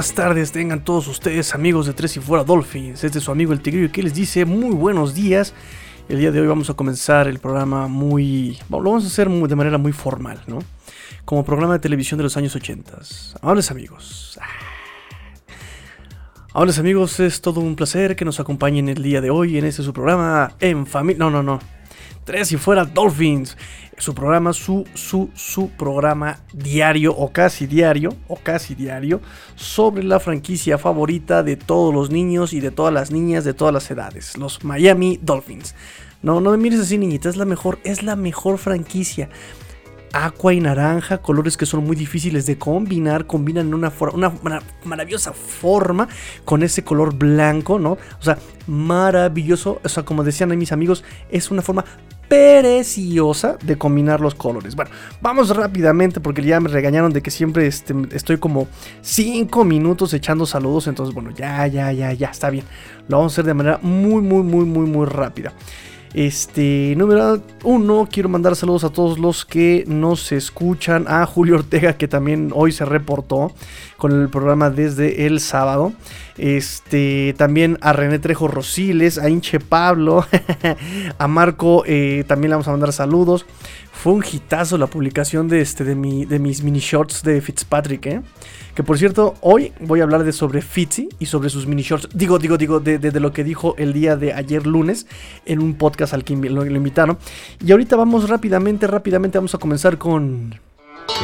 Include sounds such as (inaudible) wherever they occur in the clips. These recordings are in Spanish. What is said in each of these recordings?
buenas tardes tengan todos ustedes amigos de Tres y Fuera Dolphins. Este es su amigo el Tigrillo que les dice muy buenos días. El día de hoy vamos a comenzar el programa muy... Lo vamos a hacer de manera muy formal, ¿no? Como programa de televisión de los años 80. Amables amigos. Amables amigos, es todo un placer que nos acompañen el día de hoy en este su programa en familia... No, no, no. Tres y Fuera Dolphins su programa, su, su, su programa diario o casi diario, o casi diario, sobre la franquicia favorita de todos los niños y de todas las niñas de todas las edades, los Miami Dolphins. No, no me mires así, niñita, es la mejor, es la mejor franquicia. Aqua y naranja, colores que son muy difíciles de combinar, combinan en una, una, maravillosa forma con ese color blanco, ¿no? O sea, maravilloso, o sea, como decían mis amigos, es una forma preciosa de combinar los colores. Bueno, vamos rápidamente porque ya me regañaron de que siempre este, estoy como 5 minutos echando saludos. Entonces, bueno, ya, ya, ya, ya, está bien. Lo vamos a hacer de manera muy, muy, muy, muy, muy rápida. Este, número uno, quiero mandar saludos a todos los que nos escuchan. A Julio Ortega, que también hoy se reportó con el programa desde el sábado. Este, también a René Trejo Rosiles, a Inche Pablo, (laughs) a Marco, eh, también le vamos a mandar saludos. Fue un hitazo la publicación de, este, de, mi, de mis mini shorts de Fitzpatrick, ¿eh? Que por cierto, hoy voy a hablar de sobre Fitzy y sobre sus mini shorts. Digo, digo, digo, de, lo que dijo el día de ayer lunes en un podcast al que lo, invitaron. Y ahorita vamos rápidamente, rápidamente vamos a comenzar con...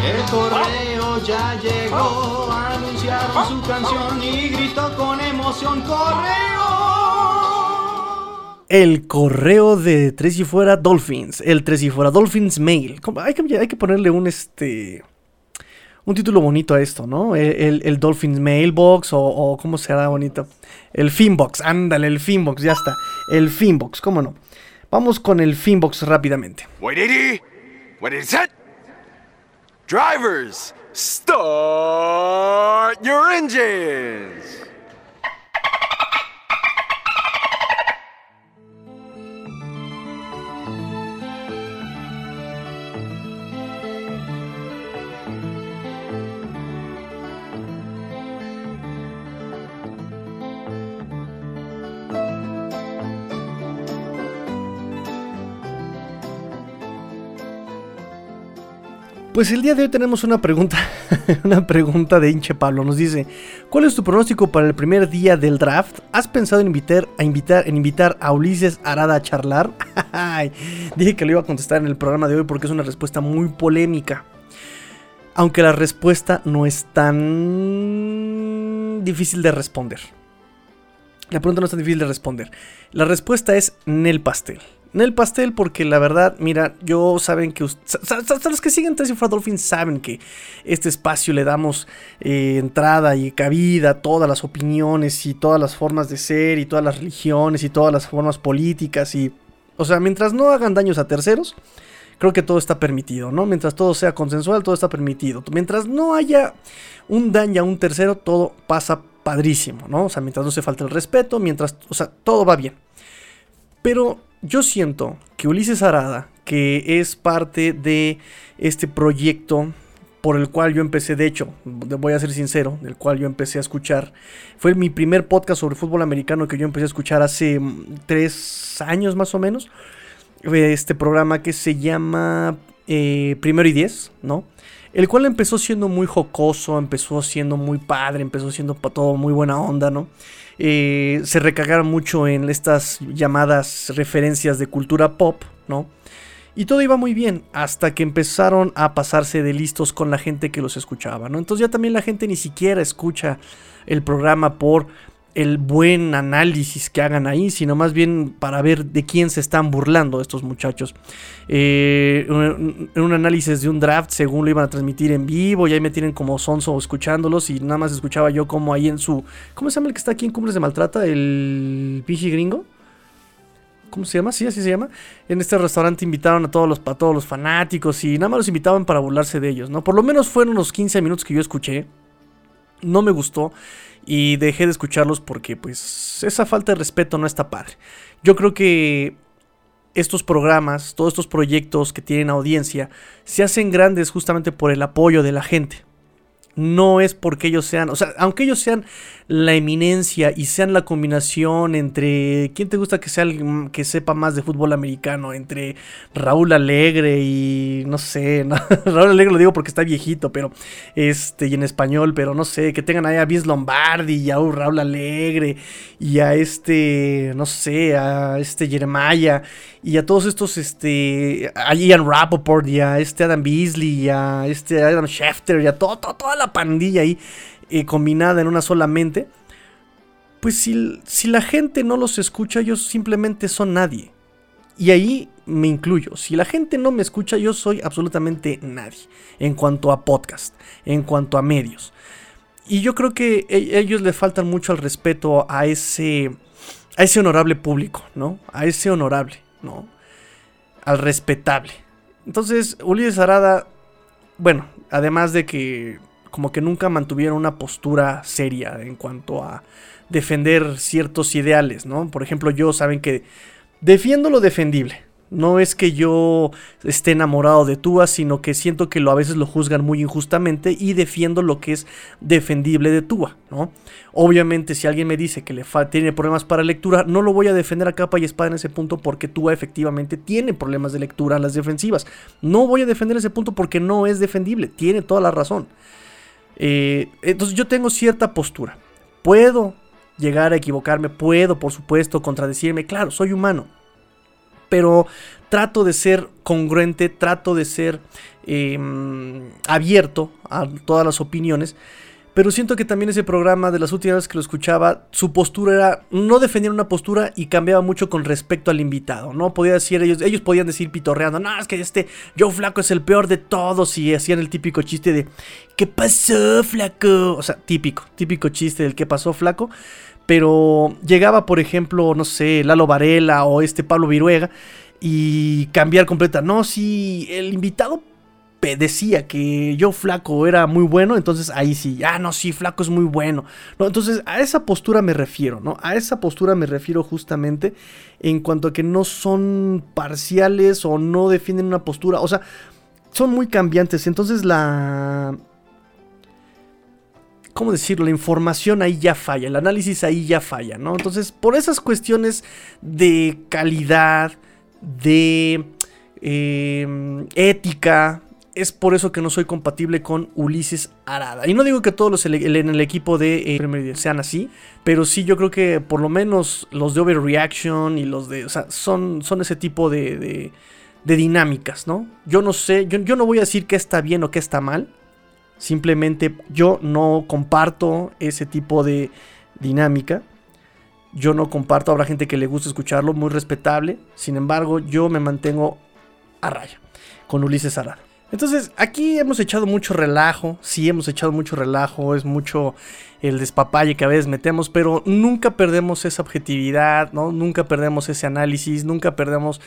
El ya llegó, anunciaron su canción y gritó con emoción, ¡correo! El correo de Tres y Fuera Dolphins. El Tres y Fuera Dolphins Mail. Hay que, hay que ponerle un este. Un título bonito a esto, ¿no? El, Dolphins Mailbox o, o ¿cómo será bonito? El Finbox, ándale, el Finbox, ya está. El Finbox, ¿cómo no? Vamos con el Finbox rápidamente. Wait, What is it? Drivers, start your engines. Pues el día de hoy tenemos una pregunta, (laughs) una pregunta de hinche Pablo. Nos dice, ¿cuál es tu pronóstico para el primer día del draft? ¿Has pensado en invitar, a invitar, en invitar a Ulises Arada a charlar? (laughs) Dije que lo iba a contestar en el programa de hoy porque es una respuesta muy polémica. Aunque la respuesta no es tan difícil de responder. La pregunta no es tan difícil de responder. La respuesta es Nel Pastel en el pastel porque la verdad, mira, yo saben que los que siguen Tres Dolphins saben que este espacio le damos eh, entrada y cabida a todas las opiniones y todas las formas de ser y todas las religiones y todas las formas políticas y, o sea, mientras no hagan daños a terceros, creo que todo está permitido, ¿no? Mientras todo sea consensual, todo está permitido. Mientras no haya un daño a un tercero, todo pasa padrísimo, ¿no? O sea, mientras no se falte el respeto, mientras, o sea, todo va bien. Pero yo siento que Ulises Arada, que es parte de este proyecto por el cual yo empecé, de hecho, voy a ser sincero, del cual yo empecé a escuchar, fue mi primer podcast sobre fútbol americano que yo empecé a escuchar hace mm, tres años más o menos. Este programa que se llama eh, Primero y Diez, ¿no? El cual empezó siendo muy jocoso, empezó siendo muy padre, empezó siendo para todo muy buena onda, ¿no? Eh, se recagaron mucho en estas llamadas referencias de cultura pop, ¿no? Y todo iba muy bien hasta que empezaron a pasarse de listos con la gente que los escuchaba, ¿no? Entonces ya también la gente ni siquiera escucha el programa por el buen análisis que hagan ahí, sino más bien para ver de quién se están burlando estos muchachos. Eh, un análisis de un draft, según lo iban a transmitir en vivo, y ahí me tienen como sonso escuchándolos, y nada más escuchaba yo como ahí en su. ¿Cómo se llama el que está aquí en Cumbres de Maltrata? El Piji Gringo. ¿Cómo se llama? Sí, así se llama. En este restaurante invitaron a todos los, todos los fanáticos y nada más los invitaban para burlarse de ellos, ¿no? Por lo menos fueron los 15 minutos que yo escuché. No me gustó y dejé de escucharlos porque pues esa falta de respeto no está padre. Yo creo que estos programas, todos estos proyectos que tienen audiencia, se hacen grandes justamente por el apoyo de la gente. No es porque ellos sean, o sea, aunque ellos sean la eminencia y sean la combinación entre, ¿quién te gusta que sea alguien que sepa más de fútbol americano? Entre Raúl Alegre y, no sé, (laughs) Raúl Alegre lo digo porque está viejito, pero, este, y en español, pero no sé, que tengan ahí a Vince Lombardi y a Raúl Alegre y a este, no sé, a este Jeremiah y a todos estos, este, a Ian Rappaport y a este Adam Beasley y a este Adam Schefter y a todo, toda la pandilla ahí eh, combinada en una sola mente, pues si, si la gente no los escucha, ellos simplemente son nadie. Y ahí me incluyo. Si la gente no me escucha, yo soy absolutamente nadie. En cuanto a podcast, en cuanto a medios. Y yo creo que e, ellos le faltan mucho al respeto a ese, a ese honorable público, ¿no? A ese honorable, ¿no? Al respetable. Entonces, Ulises Arada, bueno, además de que como que nunca mantuvieron una postura seria en cuanto a defender ciertos ideales, ¿no? Por ejemplo, yo saben que defiendo lo defendible. No es que yo esté enamorado de Tua, sino que siento que lo, a veces lo juzgan muy injustamente y defiendo lo que es defendible de Tua, ¿no? Obviamente, si alguien me dice que le tiene problemas para lectura, no lo voy a defender a capa y espada en ese punto porque Tua efectivamente tiene problemas de lectura en las defensivas. No voy a defender ese punto porque no es defendible, tiene toda la razón. Eh, entonces yo tengo cierta postura. Puedo llegar a equivocarme, puedo por supuesto contradecirme, claro, soy humano. Pero trato de ser congruente, trato de ser em, abierto a todas las opiniones pero siento que también ese programa, de las últimas veces que lo escuchaba, su postura era, no defendían una postura y cambiaba mucho con respecto al invitado, ¿no? Podía decir, ellos, ellos podían decir pitorreando, no, es que este Joe Flaco es el peor de todos y hacían el típico chiste de, ¿qué pasó, Flaco? O sea, típico, típico chiste del ¿qué pasó, Flaco? Pero llegaba, por ejemplo, no sé, Lalo Varela o este Pablo Viruega y cambiar completa, no, si el invitado decía que yo flaco era muy bueno, entonces ahí sí, ah, no, sí, flaco es muy bueno. No, entonces a esa postura me refiero, ¿no? A esa postura me refiero justamente en cuanto a que no son parciales o no defienden una postura, o sea, son muy cambiantes, entonces la... ¿Cómo decirlo? La información ahí ya falla, el análisis ahí ya falla, ¿no? Entonces, por esas cuestiones de calidad, de eh, ética, es por eso que no soy compatible con Ulises Arada. Y no digo que todos los en el equipo de eh, sean así, pero sí yo creo que por lo menos los de Overreaction y los de... O sea, son, son ese tipo de, de, dinámicas, ¿no? Yo no sé, yo, yo no voy a decir que está bien o que está mal. Simplemente yo no comparto ese tipo de dinámica. Yo no comparto, habrá gente que le gusta escucharlo, muy respetable. Sin embargo, yo me mantengo a raya con Ulises Arada. Entonces, aquí hemos echado mucho relajo, sí hemos echado mucho relajo, es mucho el despapalle que a veces metemos, pero nunca perdemos esa objetividad, ¿no? Nunca perdemos ese análisis, nunca perdemos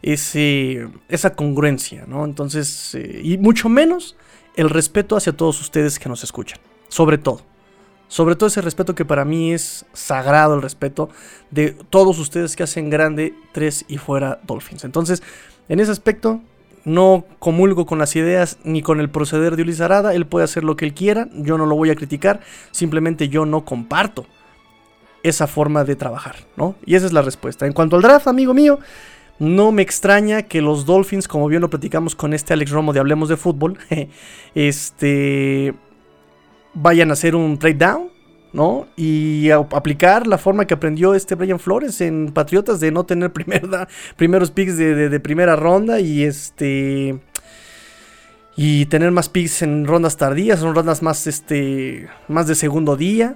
ese, esa congruencia, ¿no? Entonces, eh, y mucho menos el respeto hacia todos ustedes que nos escuchan, sobre todo. Sobre todo ese respeto que para mí es sagrado, el respeto de todos ustedes que hacen grande tres y fuera Dolphins. Entonces, en ese aspecto, no comulgo con las ideas ni con el proceder de Ulises Arada. Él puede hacer lo que él quiera, yo no lo voy a criticar, simplemente yo no comparto esa forma de trabajar, ¿no? Y esa es la respuesta. En cuanto al draft, amigo mío, no me extraña que los Dolphins, como bien lo platicamos con este Alex Romo de Hablemos de Fútbol, (laughs) este vayan a hacer un trade down ¿no? Y aplicar la forma que aprendió este Brian Flores en Patriotas de no tener (laughs) primeros picks de, primera ronda y este y tener más picks en rondas tardías, son rondas más este más de segundo día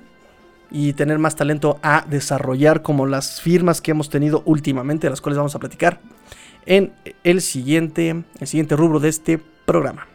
y tener más talento a desarrollar como las firmas que hemos tenido últimamente, de las cuales vamos a platicar en el siguiente el siguiente rubro de este programa.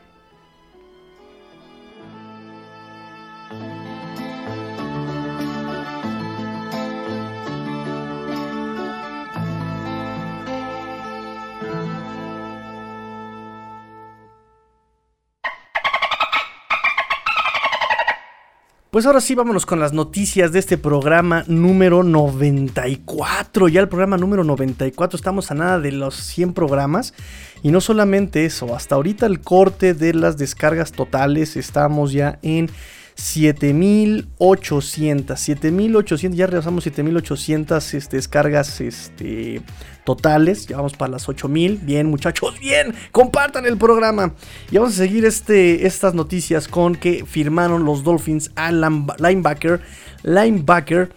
Pues ahora sí, vámonos con las noticias de este programa número 94. Ya el programa número 94, estamos a nada de los 100 programas. Y no solamente eso, hasta ahorita el corte de las descargas totales, estamos ya en 7800. 7800, ya rebasamos 7800 este, descargas este, totales. Ya vamos para las 8000. Bien, muchachos, bien. Compartan el programa. Y vamos a seguir este, estas noticias con que firmaron los Dolphins al linebacker. Linebacker.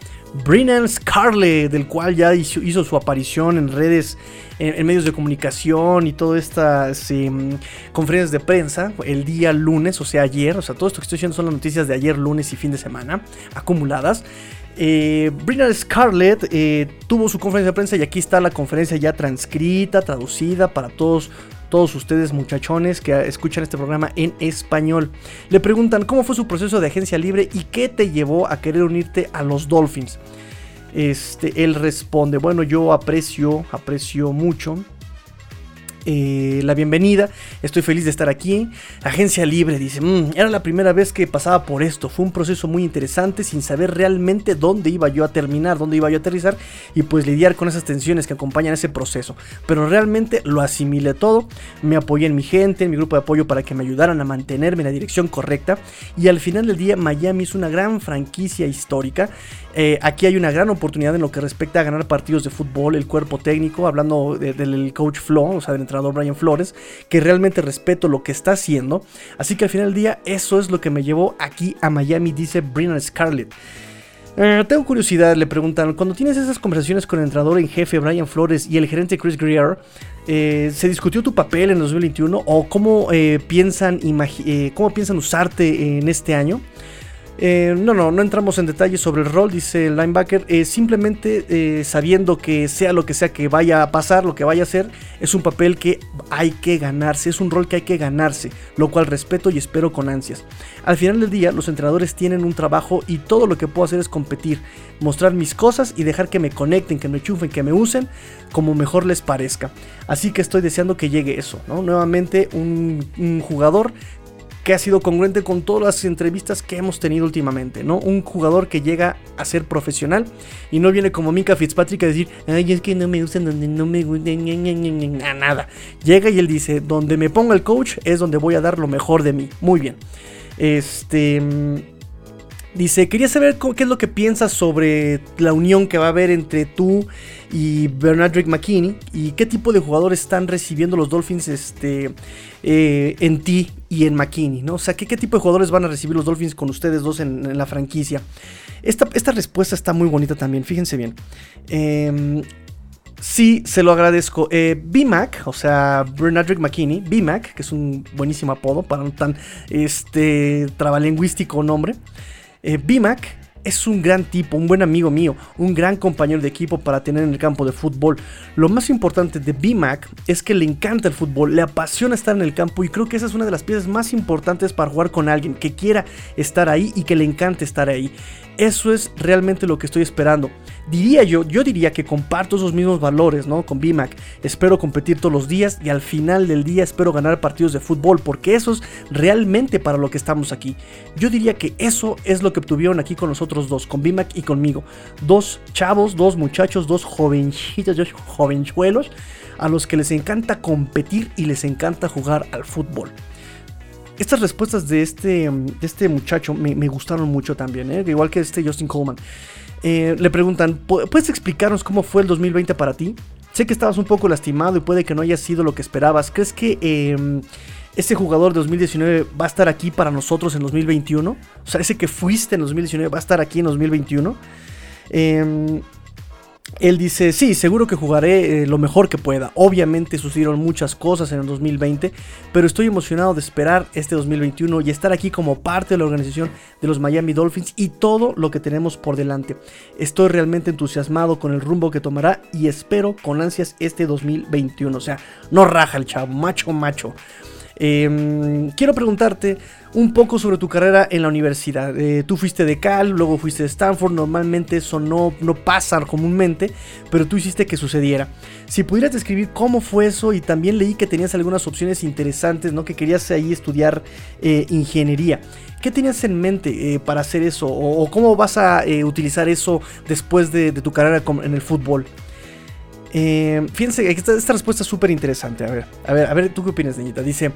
Brennan Scarlett, del cual ya hizo, su aparición en redes, en, medios de comunicación y todas estas em, conferencias de prensa el día lunes, o sea, ayer. O sea, todo esto que estoy diciendo son las noticias de ayer, lunes y fin de semana, acumuladas. Eh, Scarlett eh, tuvo su conferencia de prensa y aquí está la conferencia ya transcrita, traducida para todos todos ustedes muchachones que escuchan este programa en español. Le preguntan cómo fue su proceso de agencia libre y qué te llevó a querer unirte a los Dolphins. Este, él responde, bueno, yo aprecio, aprecio mucho eh, la bienvenida. Estoy feliz de estar aquí. Agencia Libre dice, mm, era la primera vez que pasaba por esto. Fue un proceso muy interesante sin saber realmente dónde iba yo a terminar, dónde iba yo a aterrizar y pues lidiar con esas tensiones que acompañan ese proceso. Pero realmente lo asimilé todo. Me apoyé en mi gente, en mi grupo de apoyo para que me ayudaran a mantenerme en la dirección correcta. Y al final del día Miami es una gran franquicia histórica eh, aquí hay una gran oportunidad en lo que respecta a ganar partidos de fútbol, el cuerpo técnico, hablando del coach Flo, o sea, del entrenador Brian Flores, que realmente respeto lo que está haciendo. Así que al final del día, eso es lo que me llevó aquí a Miami, dice Brennan Scarlett. Eh, tengo curiosidad, le preguntan, cuando tienes esas conversaciones con el entrenador en jefe Brian Flores y el gerente Chris Greer, eh, ¿se discutió tu papel en 2021 o cómo, piensan, cómo piensan usarte en este año? Eh, no, no, no entramos en detalles sobre el rol, dice el linebacker. Eh, simplemente eh, sabiendo que sea lo que sea que vaya a pasar, lo que vaya a ser, es un papel que hay que ganarse, es un rol que hay que ganarse, lo cual respeto y espero con ansias. Al final del día, los entrenadores tienen un trabajo y todo lo que puedo hacer es competir, mostrar mis cosas y dejar que me conecten, que me chufen, que me usen como mejor les parezca. Así que estoy deseando que llegue eso, ¿no? Nuevamente un jugador que ha sido congruente con todas las entrevistas que hemos tenido últimamente, ¿no? Un jugador que llega a ser profesional y no viene como Mika Fitzpatrick a decir, ay, es que no me usan donde no me gusta, nada. Llega y él dice, donde me ponga el coach es donde voy a dar lo mejor de mí. Muy bien. Este... Dice, quería saber qué es lo que piensas sobre la unión que va a haber entre tú y Bernardrick McKinney y qué tipo de jugadores están recibiendo los Dolphins este, eh, en ti y en McKinney, ¿no? O sea, ¿qué, tipo de jugadores van a recibir los Dolphins con ustedes dos en, la franquicia? Esta, esta, respuesta está muy bonita también, fíjense bien. Eh, Sí, se lo agradezco. Eh, BMAC, o sea, Bernardrick McKinney, BMAC, que es un buenísimo apodo para un tan este, trabalingüístico nombre. Eh, BMAC es un gran tipo, un buen amigo mío, un gran compañero de equipo para tener en el campo de fútbol. Lo más importante de BMAC es que le encanta el fútbol, le apasiona estar en el campo y creo que esa es una de las piezas más importantes para jugar con alguien que quiera estar ahí y que le encante estar ahí. Eso es realmente lo que estoy esperando. Diría yo, yo diría que comparto esos mismos valores, ¿no? Con BMAC. Espero competir todos los días y al final del día espero ganar partidos de fútbol, porque eso es realmente para lo que estamos aquí. Yo diría que eso es lo que obtuvieron aquí con nosotros dos, con BMAC y conmigo. Dos chavos, dos muchachos, dos jovencitos, dos jovenchuelos, a los que les encanta competir y les encanta jugar al fútbol estas respuestas de este, este muchacho me, gustaron mucho también, ¿eh? igual que este Justin Coleman. Eh, le preguntan, ¿puedes explicarnos cómo fue el 2020 para ti? Sé que estabas un poco lastimado y puede que no haya sido lo que esperabas. ¿Crees que eh, ese jugador de 2019 va a estar aquí para nosotros en 2021? O sea, ese que fuiste en 2019 va a estar aquí en 2021. Eh, él dice, sí, seguro que jugaré eh, lo mejor que pueda. Obviamente sucedieron muchas cosas en el 2020, pero estoy emocionado de esperar este 2021 y estar aquí como parte de la organización de los Miami Dolphins y todo lo que tenemos por delante. Estoy realmente entusiasmado con el rumbo que tomará y espero con ansias este 2021. O sea, no raja el chavo, macho, macho. Em, quiero preguntarte un poco sobre tu carrera en la universidad. Eh, tú fuiste de Cal, luego fuiste de Stanford. Normalmente eso no, no pasa comúnmente, pero tú hiciste que sucediera. Si pudieras describir cómo fue eso y también leí que tenías algunas opciones interesantes, ¿no? Que querías ahí estudiar eh, ingeniería. ¿Qué tenías en mente eh, para hacer eso? ¿O, cómo vas a utilizar eso después de, tu carrera en el fútbol? fíjense, esta, esta respuesta es súper interesante. A ver, a ver, a ver, ¿tú qué opinas, niñita? Dice,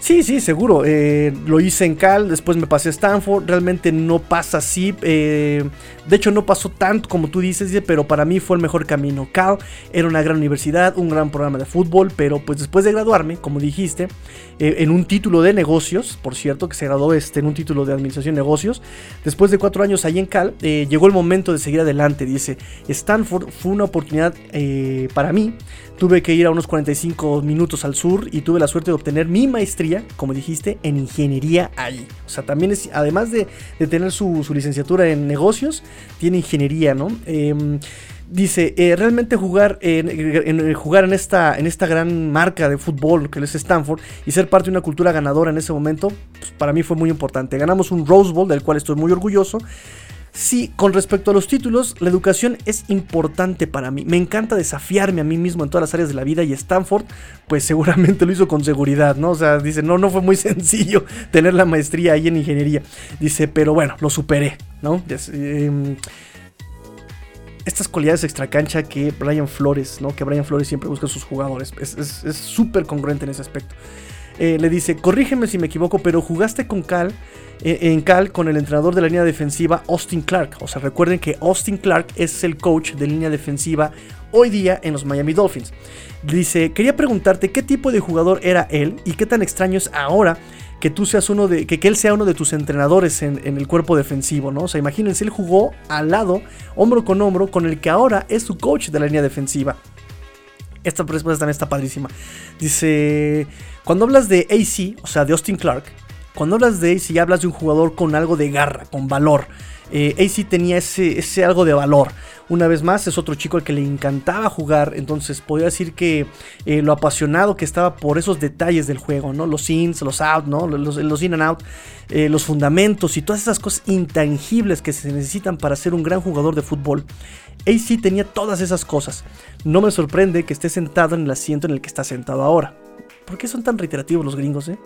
Sí, sí, seguro. Eh, lo hice en Cal, después me pasé a Stanford. Realmente no pasa así. Eh, de hecho, no pasó tanto como tú dices, pero para mí fue el mejor camino. Cal era una gran universidad, un gran programa de fútbol, pero pues después de graduarme, como dijiste, eh, en un título de negocios, por cierto, que se graduó este, en un título de administración de negocios, después de cuatro años ahí en Cal, llegó el momento de seguir adelante. Dice, Stanford fue una oportunidad para mí Tuve que ir a unos 45 minutos al sur y tuve la suerte de obtener mi maestría, como dijiste, en ingeniería ahí. O sea, también es, además de, tener su, licenciatura en negocios, tiene ingeniería, ¿no? Em, dice, eh, realmente jugar, en, jugar en, esta, en esta gran marca de fútbol que es Stanford y ser parte de una cultura ganadora en ese momento, pues, para mí fue muy importante. Ganamos un Rose Bowl, del cual estoy muy orgulloso. Sí, con respecto a los títulos, la educación es importante para mí. Me encanta desafiarme a mí mismo en todas las áreas de la vida y Stanford, pues seguramente lo hizo con seguridad, ¿no? O sea, dice, no, no fue muy (laughs) sencillo tener la maestría ahí en ingeniería. Dice, pero bueno, lo superé, ¿no? Em, estas cualidades extracancha que Brian Flores, ¿no? Que Brian Flores siempre busca a sus jugadores. Es súper congruente en ese aspecto. Eh, le dice, corrígeme si me equivoco, pero jugaste con Cal eh, en Cal con el entrenador de la línea defensiva Austin Clark. O sea, recuerden que Austin Clark es el coach de línea defensiva hoy día en los Miami Dolphins. Dice, quería preguntarte qué tipo de jugador era él y qué tan extraño es ahora que tú seas uno de, que, él sea uno de tus entrenadores en, el cuerpo defensivo, ¿no? O sea, imagínense, él jugó al lado, hombro con hombro, con el que ahora es su coach de la línea defensiva. Esta respuesta también está padrísima. Dice, cuando hablas de AC, o sea, de Austin Clark, cuando hablas de AC hablas de un jugador con algo de garra, con valor. Eh, AC tenía ese, ese, algo de valor. Una vez más, es otro chico al que le encantaba jugar. Entonces, podría decir que eh, lo apasionado que estaba por esos detalles del juego, ¿no? Los ins, los out, ¿no? Los, in and out, eh, los fundamentos y todas esas cosas intangibles que se necesitan para ser un gran jugador de fútbol. AC tenía todas esas cosas. No me sorprende que esté sentado en el asiento en el que está sentado ahora. ¿Por qué son tan reiterativos los gringos, eh?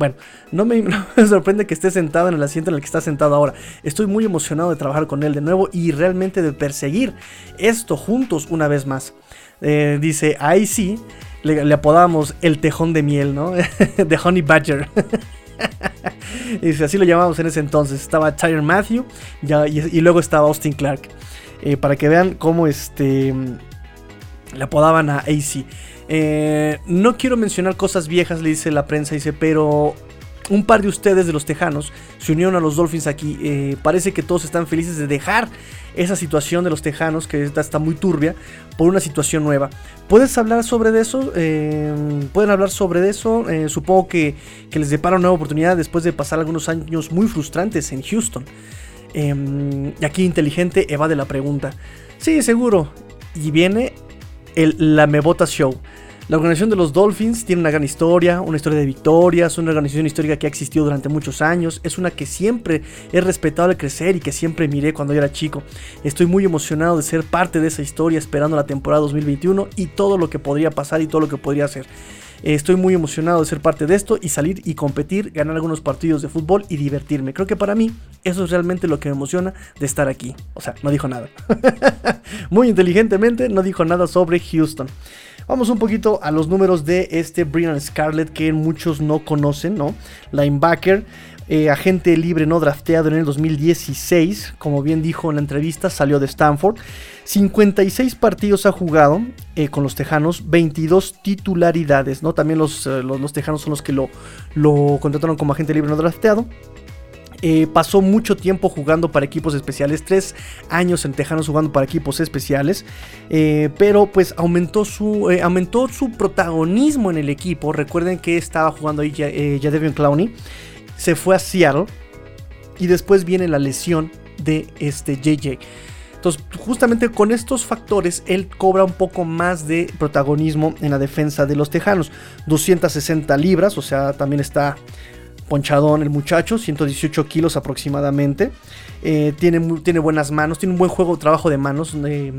Bueno, (laughs) no me, sorprende que esté sentado en el asiento en el que está sentado ahora. Estoy muy emocionado de trabajar con él de nuevo y realmente de perseguir esto juntos una vez más. Eh, dice, ahí sí, le, apodamos el tejón de miel, ¿no? (laughs) de Honey Badger. (laughs) dice, así lo llamamos en ese entonces. Estaba Tyler Matthew y, luego estaba Austin Clark. Eh, para que vean cómo este, le apodaban a AC. Eh, no quiero mencionar cosas viejas, le dice la prensa, dice, pero un par de ustedes de los Tejanos se unieron a los Dolphins aquí. Eh, parece que todos están felices de dejar esa situación de los Tejanos, que está, muy turbia, por una situación nueva. ¿Puedes hablar sobre eso? Eh, ¿Pueden hablar sobre eso? supongo que, que, les depara una nueva oportunidad después de pasar algunos años muy frustrantes en Houston. y aquí inteligente evade la pregunta. Sí, seguro. Y viene el Lamebota Show. La organización de los Dolphins tiene una gran historia, una historia de victorias, una organización histórica que ha existido durante muchos años, es una que siempre he respetado al crecer y que siempre miré cuando yo era chico. Estoy muy emocionado de ser parte de esa historia esperando la temporada 2021 y todo lo que podría pasar y todo lo que podría hacer. Estoy muy emocionado de ser parte de esto y salir y competir, ganar algunos partidos de fútbol y divertirme. Creo que para mí eso es realmente lo que me emociona de estar aquí. O sea, no dijo nada. (laughs) muy inteligentemente no dijo nada sobre Houston. Vamos un poquito a los números de este Brian Scarlett que muchos no conocen, ¿no? Linebacker. Eh, agente libre no drafteado en el 2016, como bien dijo en la entrevista, salió de Stanford. 56 partidos ha jugado eh, con los Tejanos, 22 titularidades, ¿no? También los, eh, los, Tejanos son los que lo, lo contrataron como agente libre no drafteado. Eh, pasó mucho tiempo jugando para equipos especiales, tres años en Tejanos jugando para equipos especiales, pero pues aumentó su, aumentó su protagonismo en el equipo. Recuerden que estaba jugando ahí Jadevion Clowney, se fue a Seattle y después viene la lesión de este JJ. Entonces, justamente con estos factores, él cobra un poco más de protagonismo en la defensa de los Tejanos. 260 libras, o sea, también está ponchadón el muchacho, 118 kilos aproximadamente. Eh, tiene, tiene buenas manos, tiene un buen juego, trabajo de manos, eh,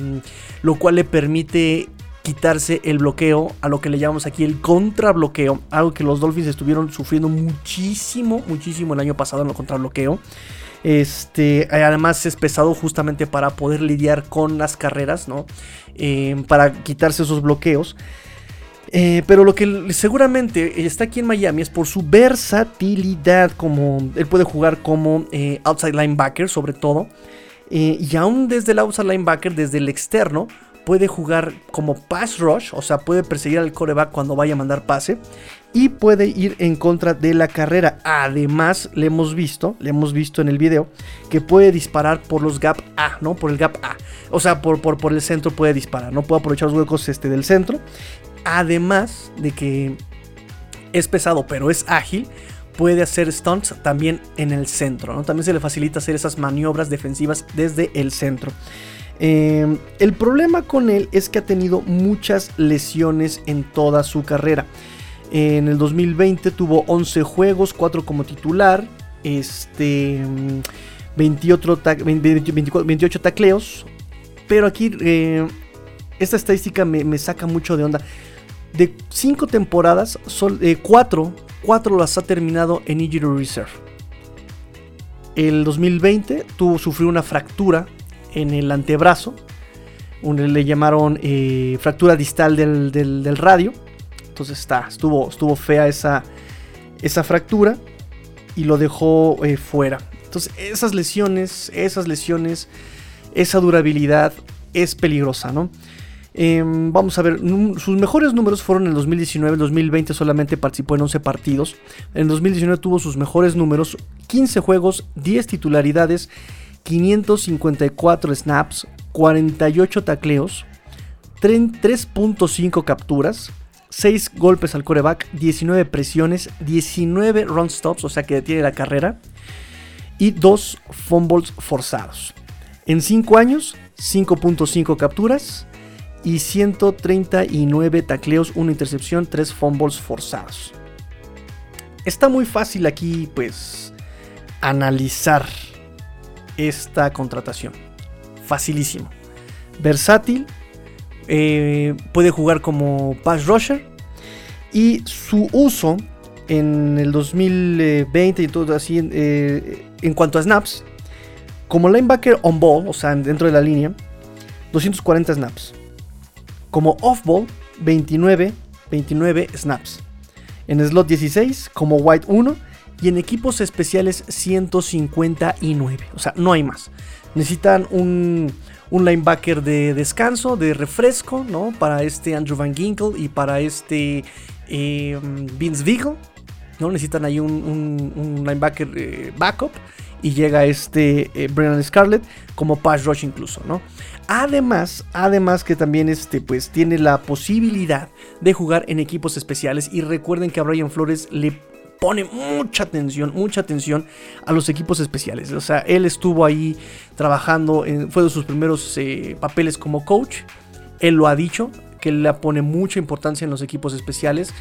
lo cual le permite quitarse el bloqueo, a lo que le llamamos aquí el contrabloqueo, algo que los Dolphins estuvieron sufriendo muchísimo, muchísimo el año pasado en el contrabloqueo. Este, además es pesado justamente para poder lidiar con las carreras, ¿no? Eh, para quitarse esos bloqueos. Eh, pero lo que seguramente está aquí en Miami es por su versatilidad, como él puede jugar como eh, outside linebacker sobre todo. y aún desde el outside linebacker, desde el externo, puede jugar como pass rush, o sea, puede perseguir al coreback cuando vaya a mandar pase y puede ir en contra de la carrera. Además, le hemos visto, le hemos visto en el video que puede disparar por los gap A, ¿no? Por el gap A. O sea, por, por, por el centro puede disparar, no puede aprovechar los huecos este, del centro. Además de que es pesado, pero es ágil, puede hacer stunts también en el centro, ¿no? También se le facilita hacer esas maniobras defensivas desde el centro. Eh, el problema con él es que ha tenido muchas lesiones en toda su carrera. En el 2020 tuvo 11 juegos, 4 como titular, este, 28, 28 tacleos. Pero aquí eh, esta estadística me, saca mucho de onda. De 5 temporadas, 4, eh, las ha terminado en injury reserve. El 2020 tuvo, sufrió una fractura en el antebrazo. le llamaron eh, fractura distal del, radio. Entonces está, estuvo, estuvo fea esa, esa fractura y lo dejó eh, fuera. Entonces esas lesiones, esas lesiones, esa durabilidad es peligrosa, ¿no? Em, vamos a ver, sus mejores números fueron en el 2019, el 2020 solamente participó en 11 partidos. En 2019 tuvo sus mejores números, 15 juegos, 10 titularidades 554 snaps, 48 tacleos, 3.5 capturas, 6 golpes al coreback, 19 presiones, 19 run stops, o sea que detiene la carrera, y 2 fumbles forzados. En 5 años, 5.5 capturas y 139 tacleos, 1 intercepción, 3 fumbles forzados. Está muy fácil aquí, pues, analizar esta contratación. Facilísimo. Versátil. Eh, puede jugar como pass rusher. Y su uso en el 2020 y todo así, eh, en cuanto a snaps, como linebacker on ball, o sea, dentro de la línea, 240 snaps. Como off ball, 29, 29 snaps. En slot 16, como white 1 y en equipos especiales 159. O sea, no hay más. Necesitan un, linebacker de descanso, de refresco, ¿no? Para este Andrew Van Ginkle y para este eh, Vince Vigo. ¿no? Necesitan ahí un, linebacker eh, backup. Y llega este eh, Brennan Scarlett como pass rush incluso, ¿no? Además, además que también este, pues, tiene la posibilidad de jugar en equipos especiales. Y recuerden que a Brian Flores le pone mucha atención, mucha atención a los equipos especiales. O sea, él estuvo ahí trabajando, fue de sus primeros eh, papeles como coach. Él lo ha dicho, que le pone mucha importancia en los equipos especiales.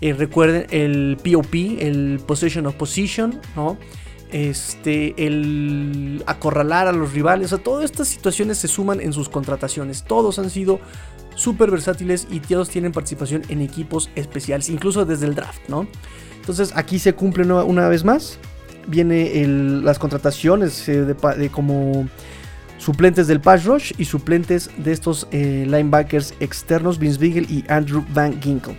Eh, recuerden el POP, el Possession of Position, ¿no? Este, el acorralar a los rivales. O sea, todas estas situaciones se suman en sus contrataciones. Todos han sido súper versátiles y todos tienen participación en equipos especiales, incluso desde el draft, ¿no? Entonces aquí se cumple una, vez más. Viene las contrataciones eh, de, como suplentes del pass rush y suplentes de estos eh, linebackers externos, Vince Beagle y Andrew Van Ginkle.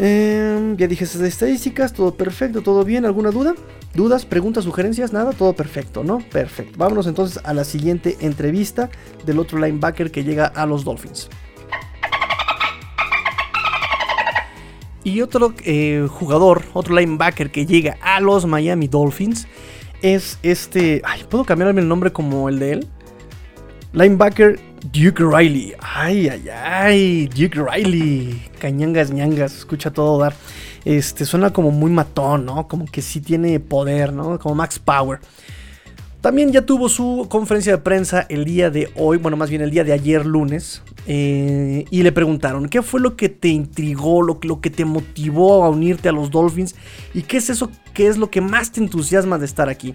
Em, ya dije esas estadísticas, todo perfecto, todo bien. ¿Alguna duda? ¿Dudas, preguntas, sugerencias? Nada, todo perfecto, ¿no? Perfecto. Vámonos entonces a la siguiente entrevista del otro linebacker que llega a los Dolphins. Y otro eh, jugador, otro linebacker que llega a los Miami Dolphins es este. Ay, ¿puedo cambiarme el nombre como el de él? Linebacker Duke Riley. Ay, ay, ay. Duke Riley. Cañangas, ñangas. Escucha todo dar. Este suena como muy matón, ¿no? Como que sí tiene poder, ¿no? Como Max Power. También ya tuvo su conferencia de prensa el día de hoy, bueno, más bien el día de ayer lunes, eh, y le preguntaron, ¿qué fue lo que te intrigó, lo, lo, que te motivó a unirte a los Dolphins? ¿Y qué es eso ¿Qué es lo que más te entusiasma de estar aquí?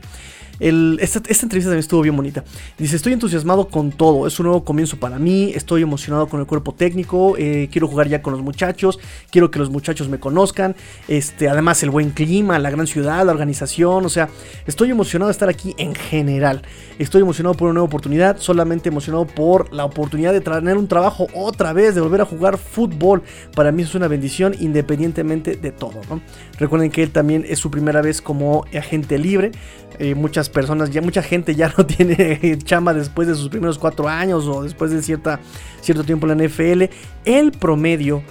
Esta, entrevista también estuvo bien bonita. Dice, estoy entusiasmado con todo, es un nuevo comienzo para mí, estoy emocionado con el cuerpo técnico, eh, quiero jugar ya con los muchachos, quiero que los muchachos me conozcan, este, además el buen clima, la gran ciudad, la organización, o sea, estoy emocionado de estar aquí en general. Estoy emocionado por una nueva oportunidad, solamente emocionado por la oportunidad de tener un trabajo otra vez, de volver a jugar fútbol. Para mí es una bendición independientemente de todo. Recuerden que él también es su primera vez como agente libre. Muchas personas, ya mucha gente ya (laughs) no tiene chamba después de sus primeros cuatro años o después de cierta, cierto tiempo en la NFL. El promedio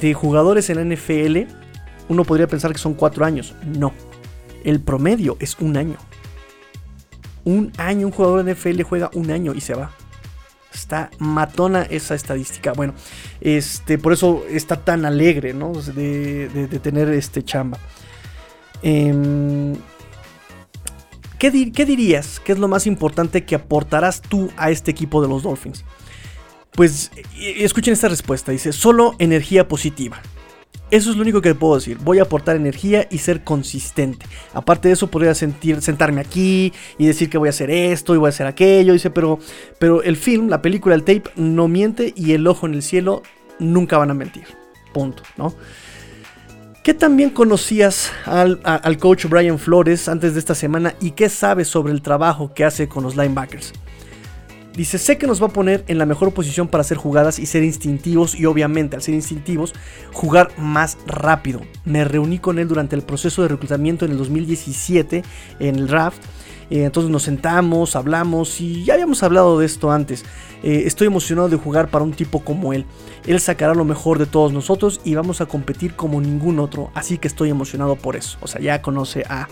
de jugadores en la NFL, uno podría pensar que son cuatro años. No, el promedio es un año. Un año, un jugador de NFL juega un año y se va. Está matona esa estadística. Bueno, este, por eso está tan alegre, ¿no? De, tener este chamba. Eh, ¿Qué, dirías que es lo más importante que aportarás tú a este equipo de los Dolphins? Pues escuchen esta respuesta, dice, solo energía positiva. Eso es lo único que puedo decir. Voy a aportar energía y ser consistente. Aparte de eso, podría sentir, sentarme aquí y decir que voy a hacer esto y voy a hacer aquello. Dice, pero, pero el film, la película, el tape no miente y el ojo en el cielo nunca van a mentir. Punto, ¿no? ¿Qué también conocías al, coach Brian Flores antes de esta semana y qué sabes sobre el trabajo que hace con los linebackers? Dice, sé que nos va a poner en la mejor posición para hacer jugadas y ser instintivos y obviamente al ser instintivos jugar más rápido. Me reuní con él durante el proceso de reclutamiento en el 2017 en el draft eh, entonces nos sentamos, hablamos y ya habíamos hablado de esto antes. Eh, estoy emocionado de jugar para un tipo como él. Él sacará lo mejor de todos nosotros y vamos a competir como ningún otro. Así que estoy emocionado por eso. O sea, ya conoce a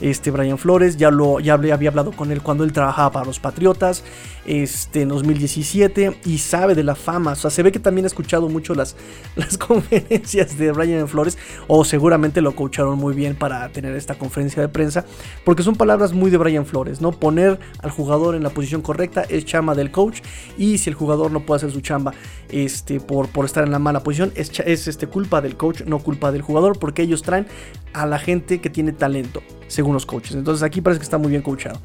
este Brian Flores, ya lo ya había hablado con él cuando él trabajaba para los Patriotas, este en 2017 y sabe de la fama, o sea, se ve que también ha escuchado mucho las, (laughs) las conferencias de Brian Flores o seguramente lo coacharon muy bien para tener esta conferencia de prensa, porque son palabras muy de Brian Flores, ¿no? Poner al jugador en la posición correcta es chamba del coach y si el jugador no puede hacer su chamba este por, por estar en la mala posición es, es este culpa del coach, no culpa del jugador, porque ellos traen a la gente que tiene talento según los coaches. Entonces aquí parece que está muy bien coachado.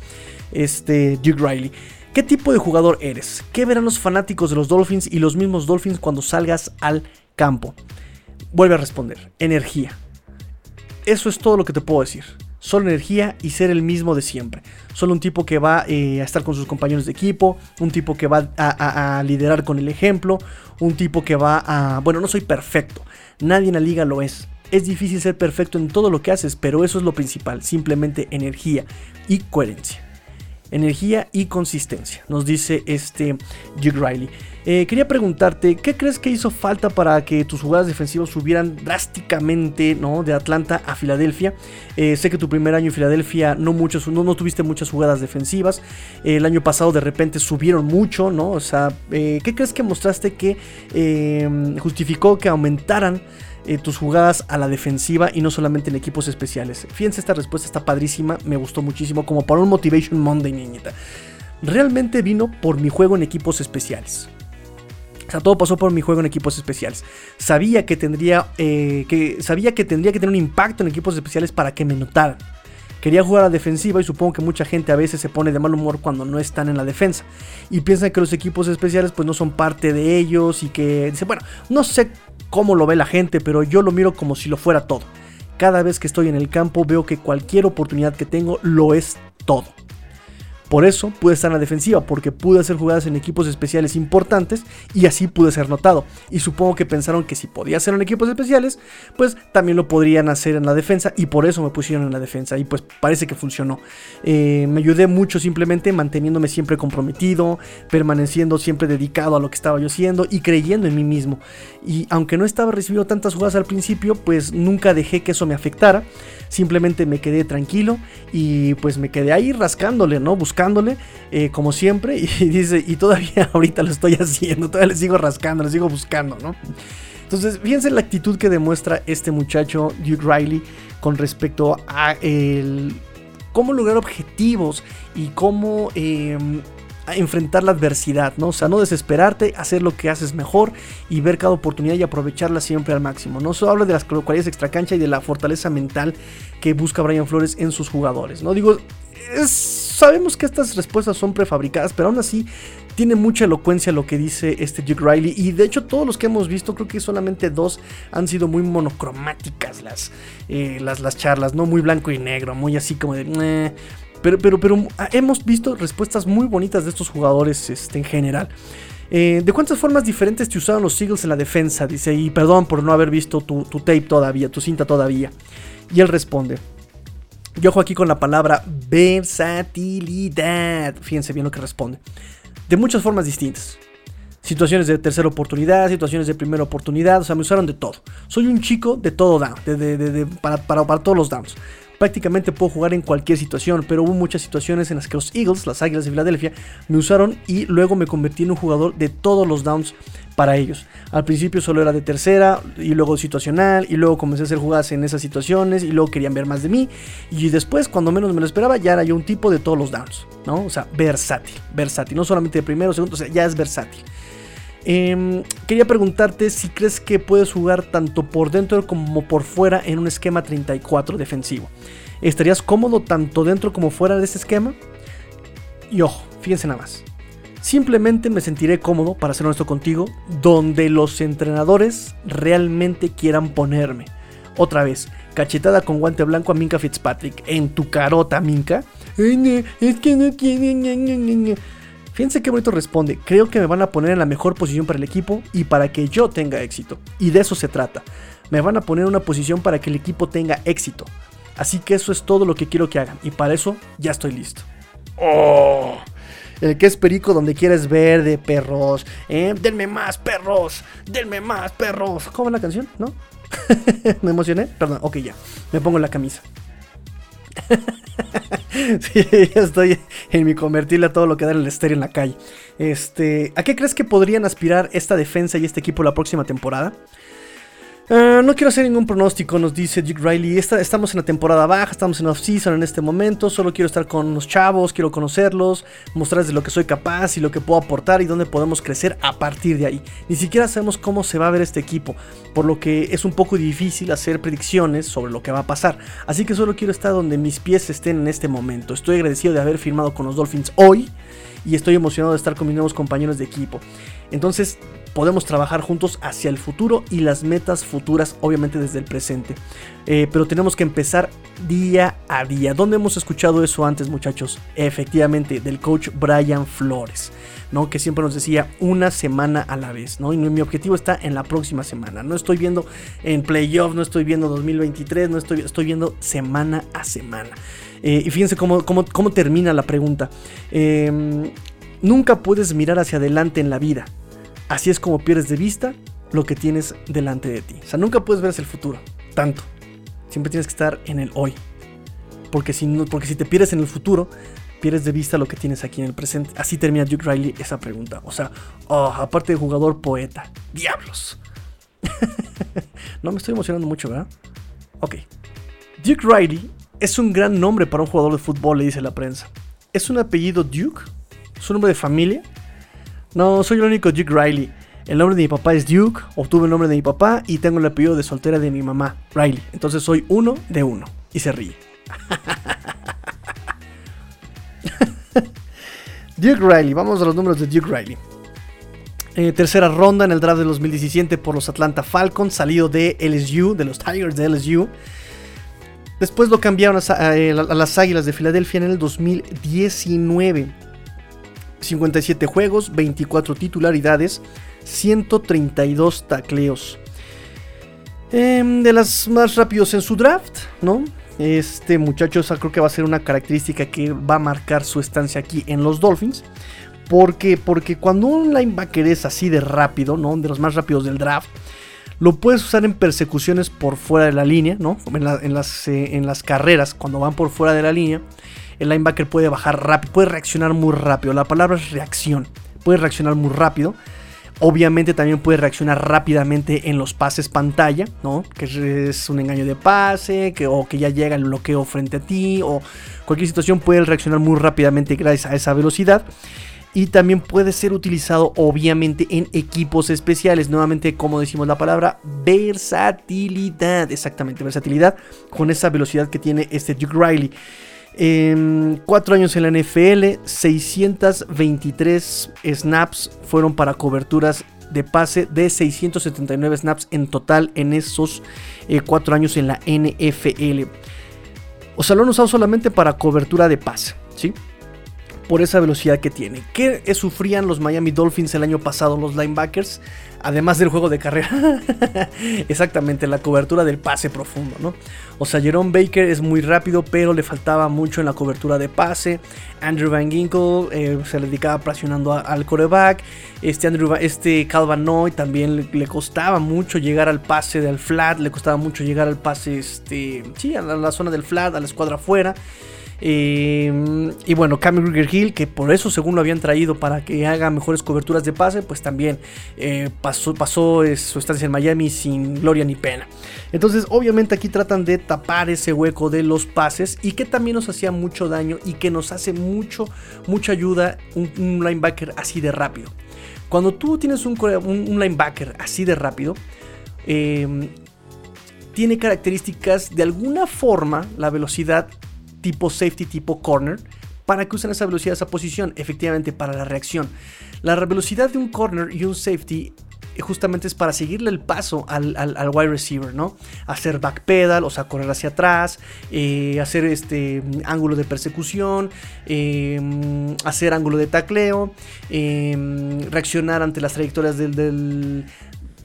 Este Duke Riley. ¿Qué tipo de jugador eres? ¿Qué verán los fanáticos de los Dolphins y los mismos Dolphins cuando salgas al campo? Vuelve a responder. Energía. Eso es todo lo que te puedo decir. Solo energía y ser el mismo de siempre. Solo un tipo que va eh, a estar con sus compañeros de equipo, un tipo que va a, a, liderar con el ejemplo, un tipo que va a... Bueno, no soy perfecto, nadie en la liga lo es. Es difícil ser perfecto en todo lo que haces, pero eso es lo principal, simplemente energía y coherencia. Energía y consistencia, nos dice este Duke Riley. Eh, quería preguntarte, ¿qué crees que hizo falta para que tus jugadas defensivas subieran drásticamente ¿no? de Atlanta a Filadelfia? Eh, sé que tu primer año en Filadelfia no, muchos, no, no tuviste muchas jugadas defensivas. el año pasado de repente subieron mucho, ¿no? O sea, eh, ¿qué crees que mostraste que justificó que aumentaran eh, tus jugadas a la defensiva y no solamente en equipos especiales. Fíjense, esta respuesta está padrísima, me gustó muchísimo, como para un Motivation Monday, niñita. Realmente vino por mi juego en equipos especiales. O sea, todo pasó por mi juego en equipos especiales. Sabía que tendría, eh, que, sabía que tendría que tener un impacto en equipos especiales para que me notaran. Quería jugar a defensiva y supongo que mucha gente a veces se pone de mal humor cuando no están en la defensa. Y piensan que los equipos especiales pues no son parte de ellos y que dice, bueno, no sé cómo lo ve la gente, pero yo lo miro como si lo fuera todo. Cada vez que estoy en el campo veo que cualquier oportunidad que tengo lo es todo. Por eso pude estar en la defensiva, porque pude hacer jugadas en equipos especiales importantes y así pude ser notado. Y supongo que pensaron que si podía hacerlo en equipos especiales, pues también lo podrían hacer en la defensa y por eso me pusieron en la defensa y pues parece que funcionó. Eh, me ayudé mucho simplemente manteniéndome siempre comprometido, permaneciendo siempre dedicado a lo que estaba yo haciendo y creyendo en mí mismo. Y aunque no estaba recibiendo tantas jugadas al principio, pues nunca dejé que eso me afectara. Simplemente me quedé tranquilo y pues me quedé ahí rascándole, ¿no? Buscándole, eh, como siempre, y (laughs) dice, y todavía (laughs) ahorita lo estoy haciendo, todavía le sigo rascando, le sigo buscando, ¿no? Entonces, fíjense la actitud que demuestra este muchacho, Duke Riley, con respecto a el, cómo lograr objetivos y cómo em, enfrentar la adversidad, ¿no? O sea, no desesperarte, hacer lo que haces mejor y ver cada oportunidad y aprovecharla siempre al máximo. No solo habla de las cualidades extracancha y de la fortaleza mental que busca Brian Flores en sus jugadores, ¿no? Digo, sabemos que estas respuestas son prefabricadas, pero aún así tiene mucha elocuencia lo que dice este Duke Riley. Y de hecho, todos los que hemos visto, creo que solamente dos han sido muy monocromáticas las, eh, las, las charlas, ¿no? Muy blanco y negro, muy así como de. Pero, pero, pero ah, hemos visto respuestas muy bonitas de estos jugadores este, en general. Eh, ¿De cuántas formas diferentes te usaron los Eagles en la defensa? Dice, y perdón por no haber visto tu tape todavía, tu cinta todavía. Y él responde. Yo ojo aquí con la palabra versatilidad. Fíjense bien lo que responde de muchas formas distintas. Situaciones de tercera oportunidad, situaciones de primera oportunidad, o sea, me usaron de todo. Soy un chico de todo down, de, para, para, todos los downs. Prácticamente puedo jugar en cualquier situación, pero hubo muchas situaciones en las que los Eagles, las Águilas de Filadelfia, me usaron y luego me convertí en un jugador de todos los downs para ellos. Al principio solo era de tercera y luego situacional y luego comencé a hacer jugadas en esas situaciones y luego querían ver más de mí y después cuando menos me lo esperaba ya era yo un tipo de todos los downs, ¿no? O sea, versátil, versátil, no solamente de primero, segundo, o sea, ya es versátil. Em, quería preguntarte si crees que puedes jugar tanto por dentro como por fuera en un esquema 34 defensivo. ¿Estarías cómodo tanto dentro como fuera de ese esquema? Y ojo, fíjense nada más. Simplemente me sentiré cómodo, para ser honesto contigo, donde los entrenadores realmente quieran ponerme. Otra vez, cachetada con guante blanco a Minka Fitzpatrick. En tu carota, Minka. Es que no. Fíjense qué bonito responde. Creo que me van a poner en la mejor posición para el equipo y para que yo tenga éxito. Y de eso se trata. Me van a poner en una posición para que el equipo tenga éxito. Así que eso es todo lo que quiero que hagan. Y para eso ya estoy listo. ¡Oh! El que es perico donde quieres verde, perros. ¿eh? Denme más, perros. Denme más, perros. ¿Cómo va la canción? ¿No? (laughs) ¿Me emocioné? Perdón, ok, ya. Me pongo la camisa. (laughs) sí, ya estoy en mi convertirle a todo lo que da el estéreo en la calle. Este, ¿A qué crees que podrían aspirar esta defensa y este equipo la próxima temporada? Ah, no quiero hacer ningún pronóstico, nos dice Dick Riley. estamos en la temporada baja, estamos en off-season en este momento. Solo quiero estar con los chavos, quiero conocerlos, mostrarles de lo que soy capaz y lo que puedo aportar y dónde podemos crecer a partir de ahí. Ni siquiera sabemos cómo se va a ver este equipo, por lo que es un poco difícil hacer predicciones sobre lo que va a pasar. Así que solo quiero estar donde mis pies estén en este momento. Estoy agradecido de haber firmado con los Dolphins hoy y estoy emocionado de estar con mis nuevos compañeros de equipo. Entonces, podemos trabajar juntos hacia el futuro y las metas futuras, obviamente desde el presente. Eh, pero tenemos que empezar día a día. ¿Dónde hemos escuchado eso antes, muchachos? Efectivamente, del coach Brian Flores, ¿no? Que siempre nos decía una semana a la vez, ¿no? Y mi objetivo está en la próxima semana. No estoy viendo en playoff, no estoy viendo 2023, no estoy, estoy viendo semana a semana. Eh, y fíjense cómo, cómo, cómo, termina la pregunta. Em, nunca puedes mirar hacia adelante en la vida Así es como pierdes de vista lo que tienes delante de ti. O sea, nunca puedes ver hacia el futuro, tanto. Siempre tienes que estar en el hoy. Porque si, no, porque si te pierdes en el futuro, pierdes de vista lo que tienes aquí en el presente. Así termina Duke Riley esa pregunta. O sea, oh, aparte de jugador, poeta. Diablos. (laughs) no me estoy emocionando mucho, ¿verdad? Ok. Duke Riley es un gran nombre para un jugador de fútbol, le dice la prensa. ¿Es un apellido Duke? ¿Es un nombre de familia? No, soy el único Duke Riley. El nombre de mi papá es Duke, obtuve el nombre de mi papá y tengo el apellido de soltera de mi mamá, Riley. Entonces soy uno de uno. Y se ríe. (laughs) Duke Riley, vamos a los números de Duke Riley. Eh, tercera ronda en el draft de 2017 por los Atlanta Falcons, salido de LSU, de los Tigers de LSU. Después lo cambiaron a, eh, a las Águilas de Filadelfia en el 2019. 57 juegos, 24 titularidades, 132 tacleos. Em, de las más rápidos en su draft, ¿no? Este muchacho creo que va a ser una característica que va a marcar su estancia aquí en los Dolphins. Porque, porque cuando un linebacker es así de rápido, ¿no? De los más rápidos del draft, lo puedes usar en persecuciones por fuera de la línea, ¿no? En, las, eh, en las carreras, cuando van por fuera de la línea el linebacker puede bajar rápido, puede reaccionar muy rápido. La palabra es reacción. Puede reaccionar muy rápido. Obviamente también puede reaccionar rápidamente en los pases pantalla, ¿no? Que es un engaño de pase, que, o que ya llega el bloqueo frente a ti, o cualquier situación puede reaccionar muy rápidamente gracias a esa velocidad. y también puede ser utilizado obviamente en equipos especiales. Nuevamente, como decimos la palabra, versatilidad. Exactamente, versatilidad con esa velocidad que tiene este Duke Riley. En cuatro años en la NFL, 623 snaps fueron para coberturas de pase de 679 snaps en total en esos eh, cuatro años en la NFL. O sea, lo han usado solamente para cobertura de pase, ¿sí? Por esa velocidad que tiene. ¿Qué sufrían los Miami Dolphins el año pasado, los linebackers? Además del juego de carrera. (laughs) Exactamente, la cobertura del pase profundo, ¿no? O sea, Jerome Baker es muy rápido, pero le faltaba mucho en la cobertura de pase. Andrew Van Ginkle eh, se le dedicaba presionando al coreback. Este, Andrew, este Calvanoy también le, costaba mucho llegar al pase del flat. Le costaba mucho llegar al pase, este, sí, a la zona del flat, a la escuadra afuera. Y bueno, Cam Hill, que por eso según lo habían traído para que haga mejores coberturas de pase, pues también eh, pasó, pasó su estancia en Miami sin gloria ni pena. Entonces, obviamente aquí tratan de tapar ese hueco de los pases y que también nos hacía mucho daño y que nos hace mucho, mucha ayuda un, linebacker así de rápido. Cuando tú tienes un, linebacker así de rápido, em, tiene características de alguna forma la velocidad tipo safety, tipo corner, para que usen esa velocidad, esa posición, efectivamente para la reacción. La velocidad de un corner y un safety eh, justamente es para seguirle el paso al, wide receiver, ¿no? Hacer backpedal, o sea, correr hacia atrás, eh, hacer este ángulo de persecución, em, hacer ángulo de tacleo, em, reaccionar ante las trayectorias del,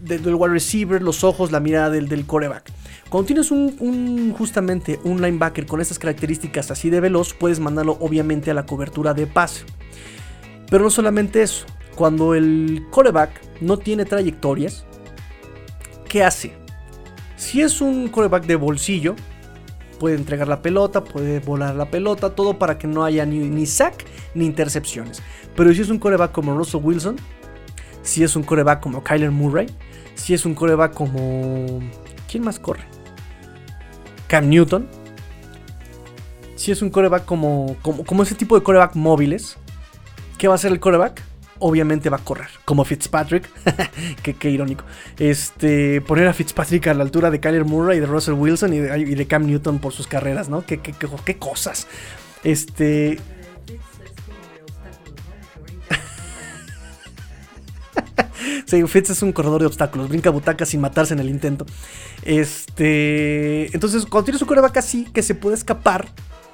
wide receiver, los ojos, la mirada del, del coreback. Cuando tienes un, justamente un linebacker con estas características así de veloz, puedes mandarlo obviamente a la cobertura de pase. Pero no solamente eso, cuando el coreback no tiene trayectorias, ¿qué hace? Si es un coreback de bolsillo, puede entregar la pelota, puede volar la pelota, todo para que no haya ni, ni sack ni intercepciones. Pero si es un coreback como Russell Wilson, si es un coreback como Kyler Murray, si es un coreback como... ¿Quién más corre? Cam Newton. Si es un coreback como, como, ese tipo de coreback móviles, ¿qué va a hacer el coreback? Obviamente va a correr, como Fitzpatrick. (laughs) qué, irónico. Este, poner a Fitzpatrick a la altura de Kyler Murray y de Russell Wilson y de, Cam Newton por sus carreras, ¿no? Qué, qué, qué cosas. Este, sí, Fitz es un corredor de obstáculos, brinca butacas sin matarse en el intento. Este, entonces, cuando tienes un coreback así que se puede escapar,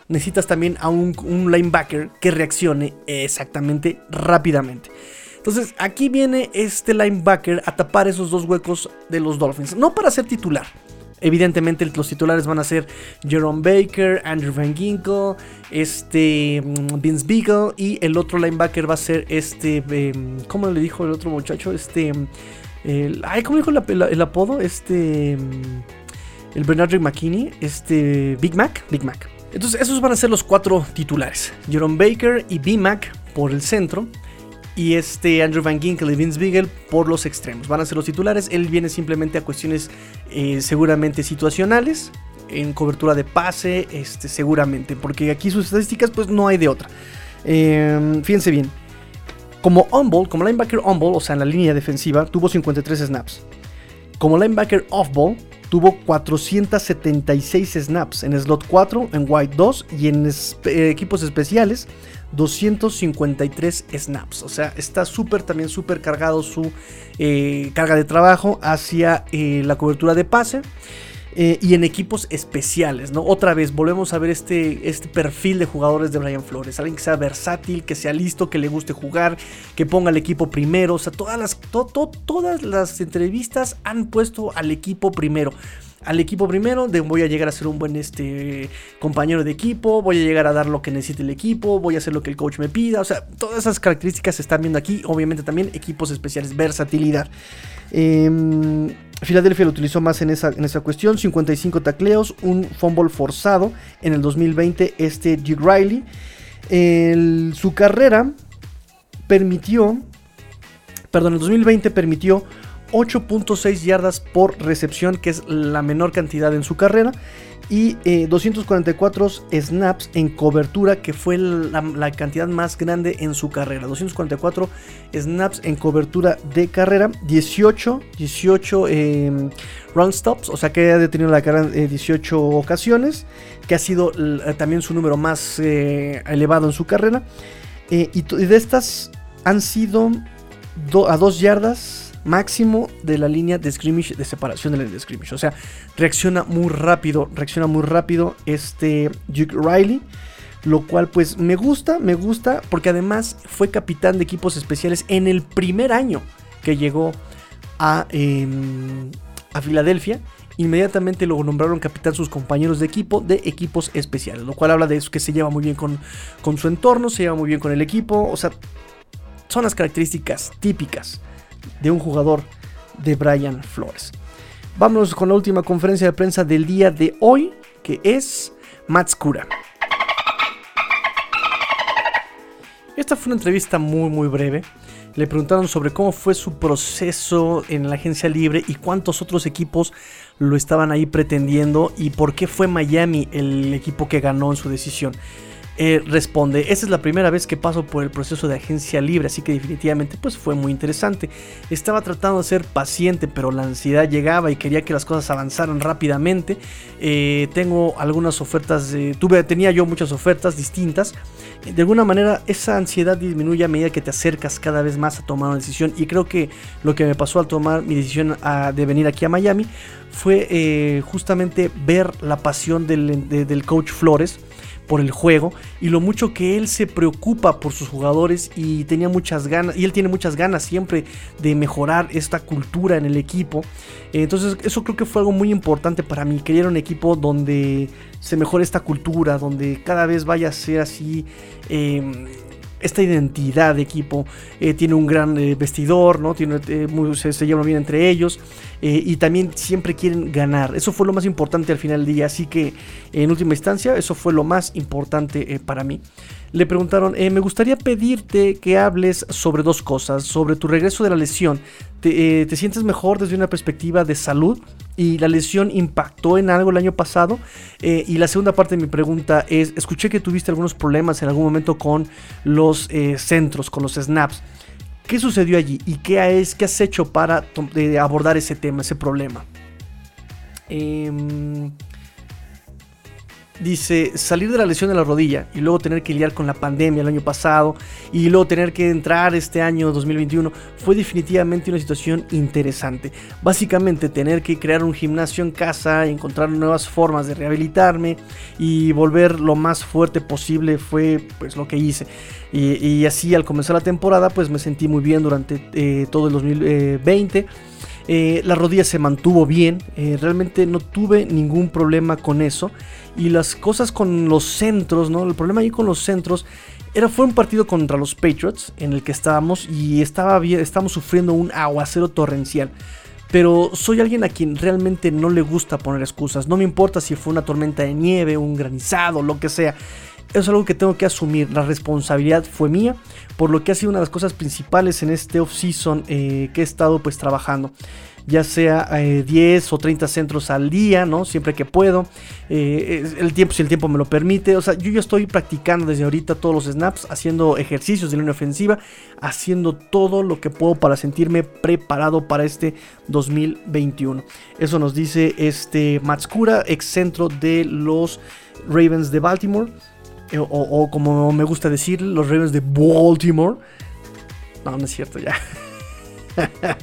necesitas también a un, linebacker que reaccione exactamente rápidamente. Entonces, aquí viene este linebacker a tapar esos dos huecos de los Dolphins. No para ser titular, Evidentemente los titulares van a ser Jerome Baker, Andrew Van Ginkle, este mm, Vince Beagle y el otro linebacker va a ser este, em, ¿cómo le dijo el otro muchacho? Este, el, ay, ¿cómo dijo el, apodo? Este, el Bernard McKinney, este Big Mac, Big Mac. Entonces esos van a ser los cuatro titulares, Jerome Baker y B Mac por el centro y este Andrew Van Ginkel y Vince Beagle por los extremos. Van a ser los titulares. Él viene simplemente a cuestiones eh, seguramente situacionales. En cobertura de pase, este, seguramente. Porque aquí sus estadísticas, pues no hay de otra. Em, fíjense bien. Como on-ball, como linebacker on-ball, o sea, en la línea defensiva, tuvo 53 snaps. Como linebacker off-ball, tuvo 476 snaps en slot 4, en wide 2 y en equipos especiales 253 snaps. O sea, está súper, también súper cargado su eh, carga de trabajo hacia eh, la cobertura de pase. Eh, y en equipos especiales, ¿no? Otra vez volvemos a ver este, este perfil de jugadores de Brian Flores. Alguien que sea versátil, que sea listo, que le guste jugar, que ponga al equipo primero. O sea, todas las, todas las entrevistas han puesto al equipo primero al equipo primero, de voy a llegar a ser un buen este, compañero de equipo, voy a llegar a dar lo que necesite el equipo, voy a hacer lo que el coach me pida, o sea, todas esas características se están viendo aquí, obviamente también equipos especiales, versatilidad. Eh, Filadelfia lo utilizó más en esa, en esa cuestión, 55 tacleos, un fumble forzado en el 2020, este Duke Riley. su carrera permitió, perdón, el 2020 permitió 8.6 yardas por recepción, que es la menor cantidad en su carrera. Y 244 eh, snaps en cobertura, que fue la, cantidad más grande en su carrera. 244 snaps en cobertura de carrera. 18, 18 em, run stops, o sea que ha detenido la carrera en 18 ocasiones, que ha sido también su número más eh, elevado en su carrera. Eh, y, de estas han sido a 2 yardas máximo de la línea de scrimmage, de separación de la línea de scrimmage. O sea, reacciona muy rápido, reacciona muy rápido este Duke Riley. Lo cual pues me gusta, me gusta, porque además fue capitán de equipos especiales en el primer año que llegó a, em, a Filadelfia inmediatamente lo nombraron capitán sus compañeros de equipo de equipos especiales, lo cual habla de eso que se lleva muy bien con, con, su entorno, se lleva muy bien con el equipo, o sea, son las características típicas de un jugador de Brian Flores. Vámonos con la última conferencia de prensa del día de hoy, que es Matskura. Esta fue una entrevista muy muy breve. Le preguntaron sobre cómo fue su proceso en la agencia libre y cuántos otros equipos lo estaban ahí pretendiendo y por qué fue Miami el equipo que ganó en su decisión. Eh, responde, esa es la primera vez que paso por el proceso de agencia libre, así que definitivamente pues fue muy interesante. Estaba tratando de ser paciente, pero la ansiedad llegaba y quería que las cosas avanzaran rápidamente. Eh, tengo algunas ofertas, tuve, tenía yo muchas ofertas distintas. De alguna manera esa ansiedad disminuye a medida que te acercas cada vez más a tomar una decisión y creo que lo que me pasó al tomar mi decisión de venir aquí a Miami fue eh, justamente ver la pasión del, del coach Flores por el juego y lo mucho que él se preocupa por sus jugadores y tenía muchas ganas y él tiene muchas ganas siempre de mejorar esta cultura en el equipo. Entonces eso creo que fue algo muy importante para mí, quería un equipo donde se mejore esta cultura, donde cada vez vaya a ser así em, esta identidad de equipo. Eh, tiene un gran eh, vestidor, ¿no? Tiene, eh, se, llevan bien entre ellos. y también siempre quieren ganar. Eso fue lo más importante al final del día. Así que en última instancia, eso fue lo más importante para mí. Le preguntaron, me gustaría pedirte que hables sobre dos cosas. Sobre tu regreso de la lesión. ¿Te, te sientes mejor desde una perspectiva de salud? y la lesión impactó en algo el año pasado. Eh, y la segunda parte de mi pregunta es, escuché que tuviste algunos problemas en algún momento con los eh, centros, con los snaps. ¿Qué sucedió allí y qué, es, qué has hecho para abordar ese tema, ese problema? Eh, Dice, salir de la lesión de la rodilla y luego tener que lidiar con la pandemia el año pasado y luego tener que entrar este año 2021 fue definitivamente una situación interesante. Básicamente tener que crear un gimnasio en casa, encontrar nuevas formas de rehabilitarme y volver lo más fuerte posible fue pues lo que hice. Y, así al comenzar la temporada pues me sentí muy bien durante eh, todo el 2020. Eh, la rodilla se mantuvo bien, eh, realmente no tuve ningún problema con eso. Y las cosas con los centros, ¿no? El problema ahí con los centros era, fue un partido contra los Patriots en el que estábamos y estaba estábamos sufriendo un aguacero torrencial. Pero soy alguien a quien realmente no le gusta poner excusas. No me importa si fue una tormenta de nieve, un granizado, lo que sea. Eso es algo que tengo que asumir. La responsabilidad fue mía, por lo que ha sido una de las cosas principales en este off-season eh, que he estado pues trabajando ya sea 10 eh, o 30 centros al día, ¿no? Siempre que puedo. Eh, el tiempo, si el tiempo me lo permite. O sea, yo ya estoy practicando desde ahorita todos los snaps, haciendo ejercicios de línea ofensiva, haciendo todo lo que puedo para sentirme preparado para este 2021. Eso nos dice este Matskura, ex centro de los Ravens de Baltimore. Eh, o, como me gusta decir, los Ravens de Baltimore. No, no es cierto ya. (laughs)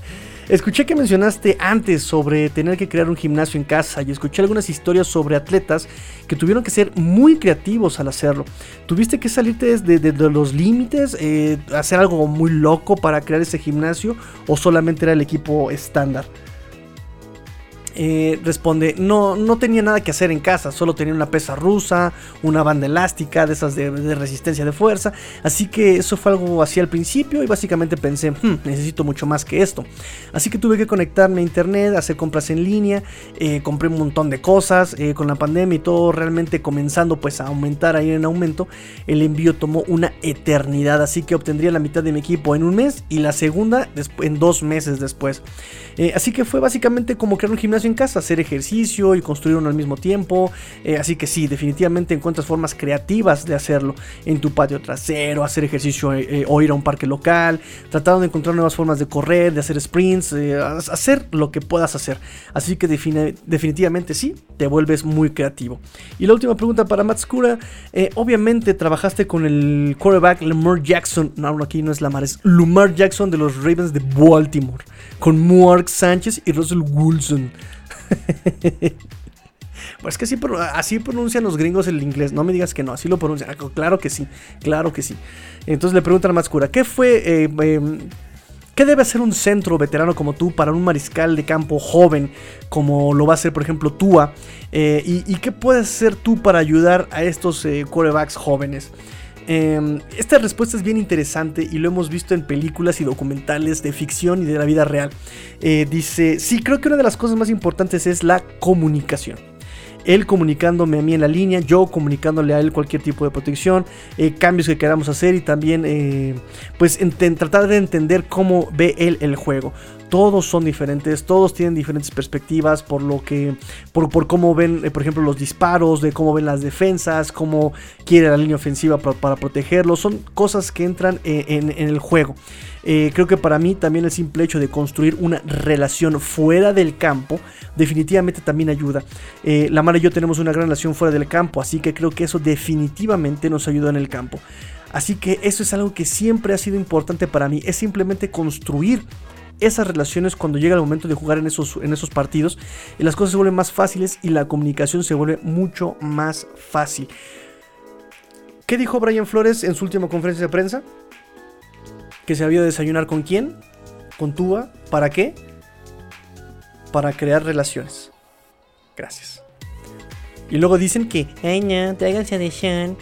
Escuché que mencionaste antes sobre tener que crear un gimnasio en casa y escuché algunas historias sobre atletas que tuvieron que ser muy creativos al hacerlo. ¿Tuviste que salirte de, los límites, eh, hacer algo muy loco para crear ese gimnasio o solamente era el equipo estándar? Eh, responde, no, no tenía nada que hacer en casa, solo tenía una pesa rusa, una banda elástica, de esas de, resistencia de fuerza, así que eso fue algo así al principio y básicamente pensé, hmm, necesito mucho más que esto. Así que tuve que conectarme a internet, hacer compras en línea, eh, compré un montón de cosas, eh, con la pandemia y todo realmente comenzando pues a aumentar ahí en aumento, el envío tomó una eternidad, así que obtendría la mitad de mi equipo en un mes y la segunda en dos meses después. así que fue básicamente como crear un gimnasio en casa, hacer ejercicio y construir uno al mismo tiempo. Eh, así que sí, definitivamente encuentras formas creativas de hacerlo en tu patio trasero, hacer ejercicio eh, eh, o ir a un parque local, tratando de encontrar nuevas formas de correr, de hacer sprints, hacer lo que puedas hacer. Así que definitivamente sí, te vuelves muy creativo. Y la última pregunta para Matskura, obviamente trabajaste con el quarterback Lamar Jackson, no, aquí no es Lamar, es Lamar Jackson de los Ravens de Baltimore, con Mark Sánchez y Russell Wilson. (laughs) Pues que así, pronuncian los gringos el inglés. No me digas que no, así lo pronuncian. Ah, claro que sí, claro que sí. Entonces le preguntan a Mascura, ¿qué fue... Eh, em, ¿Qué debe hacer un centro veterano como tú para un mariscal de campo joven como lo va a hacer por ejemplo Tua? Eh, y, qué puedes hacer tú para ayudar a estos eh, quarterbacks jóvenes? Em, esta respuesta es bien interesante y lo hemos visto en películas y documentales de ficción y de la vida real. Eh, dice, sí, creo que una de las cosas más importantes es la comunicación él comunicándome a mí en la línea, yo comunicándole a él cualquier tipo de protección, eh, cambios que queramos hacer y también eh, pues tratar de entender cómo ve él el juego todos son diferentes, todos tienen diferentes perspectivas por lo que, por, cómo ven, eh, por ejemplo, los disparos, de cómo ven las defensas, cómo quiere la línea ofensiva para, protegerlos, son cosas que entran eh, en, el juego. Eh, creo que para mí también el simple hecho de construir una relación fuera del campo definitivamente también ayuda. la Mara y yo tenemos una gran relación fuera del campo, así que creo que eso definitivamente nos ayuda en el campo. Así que eso es algo que siempre ha sido importante para mí, es simplemente construir esas relaciones cuando llega el momento de jugar en esos, en esos partidos y las cosas se vuelven más fáciles y la comunicación se vuelve mucho más fácil. ¿Qué dijo Brian Flores en su última conferencia de prensa? Que se había de desayunar con quién? Con Tua. ¿Para qué? Para crear relaciones. Gracias. Y luego dicen que, ay no, tráiganse de Sean.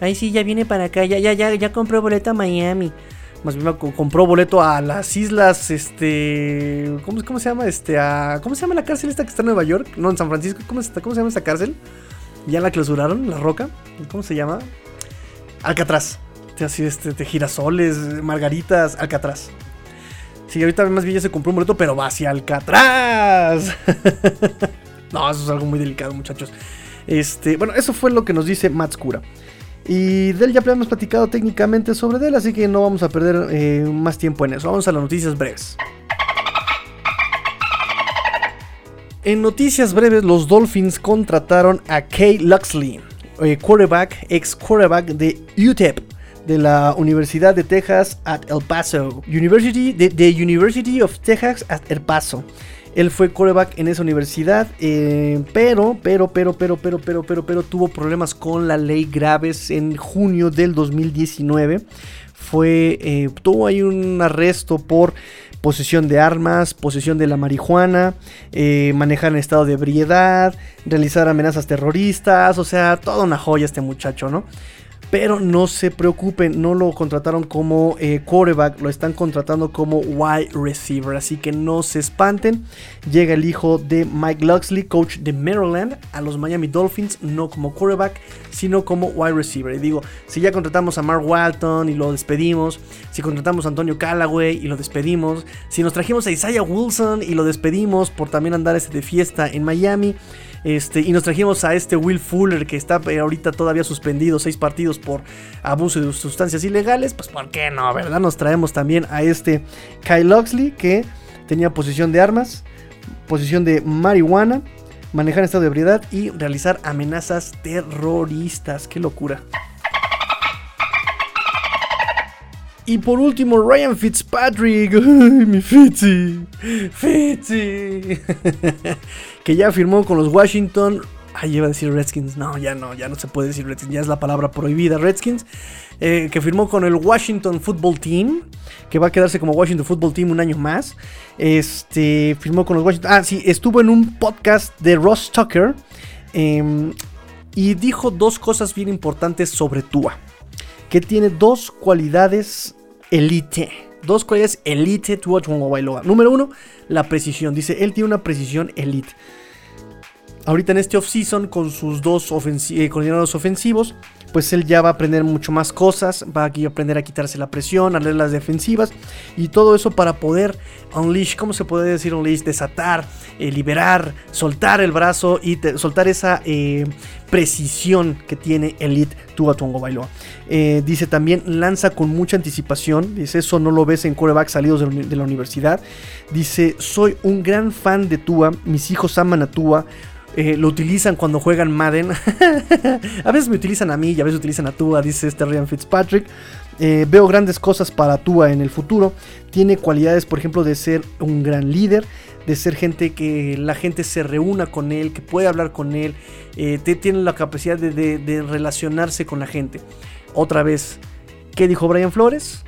Ay sí, ya viene para acá, ya, ya, ya, ya compró boleto a Miami más bien compró boleto a las islas, este, ¿cómo, ¿cómo, se llama? Este, ¿cómo se llama la cárcel esta que está en Nueva York? No, en San Francisco, ¿cómo, se llama esta cárcel? Ya la clausuraron, la roca, ¿cómo se llama? Alcatraz, así, este, de girasoles, margaritas, Alcatraz. Sí, ahorita más bien ya se compró un boleto, pero va hacia Alcatraz. (laughs) no, eso es algo muy delicado, muchachos. Este, bueno, eso fue lo que nos dice Matskura. Y de él ya hemos platicado técnicamente sobre él, así que no vamos a perder eh, más tiempo en eso. Vamos a las noticias breves. En noticias breves, los Dolphins contrataron a Kay Luxley, eh, quarterback, ex quarterback de UTEP, de la Universidad de Texas at El Paso. University, de, University of Texas at El Paso. Él fue coreback en esa universidad, eh, pero, pero, pero, pero, pero, pero, pero, pero tuvo problemas con la ley graves en junio del 2019. Fue, eh, tuvo ahí un arresto por posesión de armas, posesión de la marihuana, eh, manejar en estado de ebriedad, realizar amenazas terroristas, o sea, toda una joya este muchacho, ¿no? Pero no se preocupen, no lo contrataron como eh, quarterback, lo están contratando como wide receiver. Así que no se espanten. Llega el hijo de Mike Luxley, coach de Maryland, a los Miami Dolphins, no como quarterback, sino como wide receiver. Y digo, si ya contratamos a Mark Walton y lo despedimos, si contratamos a Antonio Callaway y lo despedimos, si nos trajimos a Isaiah Wilson y lo despedimos por también andar este de fiesta en Miami. Este, y nos trajimos a este Will Fuller que está eh, ahorita todavía suspendido seis partidos por abuso de sustancias ilegales. Pues ¿por qué no, verdad? Nos traemos también a este Kyle Oxley que tenía posición de armas, posición de marihuana, manejar estado de ebriedad y realizar amenazas terroristas. ¡Qué locura! Y por último, Ryan Fitzpatrick. (laughs) ¡Ay, mi Fitzy! ¡Fitzy! (laughs) que ya firmó con los Washington. Ay, iba a decir Redskins. No, ya no, ya no se puede decir Redskins. Ya es la palabra prohibida. Redskins, eh, que firmó con el Washington Football Team, que va a quedarse como Washington Football Team un año más. Este, firmó con los Washington. Ah, sí, estuvo en un podcast de Ross Tucker. em, y dijo dos cosas bien importantes sobre Tua. Que tiene dos cualidades elite. Dos cualidades elite Tua Tagovailoa. Número uno, la precisión. Dice, él tiene una precisión elite. Ahorita en este offseason con sus dos ofensi- eh, coordinadores ofensivos, pues él ya va a aprender mucho más cosas, va a aprender a quitarse la presión, a leer las defensivas y todo eso para poder unleash, ¿cómo se puede decir unleash? Desatar, eh, liberar, soltar el brazo y soltar esa eh, precisión que tiene Elite Tua Tagovailoa. Eh, dice también lanza con mucha anticipación, dice eso no lo ves en corebacks salidos de la universidad. Dice soy un gran fan de Tua, mis hijos aman a Tua. Eh, lo utilizan cuando juegan Madden. (laughs) a veces me utilizan a mí y a veces utilizan a Tua, dice este Ryan Fitzpatrick. Eh, veo grandes cosas para Tua en el futuro. Tiene cualidades, por ejemplo, de ser un gran líder, de ser gente que la gente se reúna con él, que puede hablar con él. eh, tiene la capacidad de- de relacionarse con la gente. Otra vez, ¿qué dijo Brian Flores?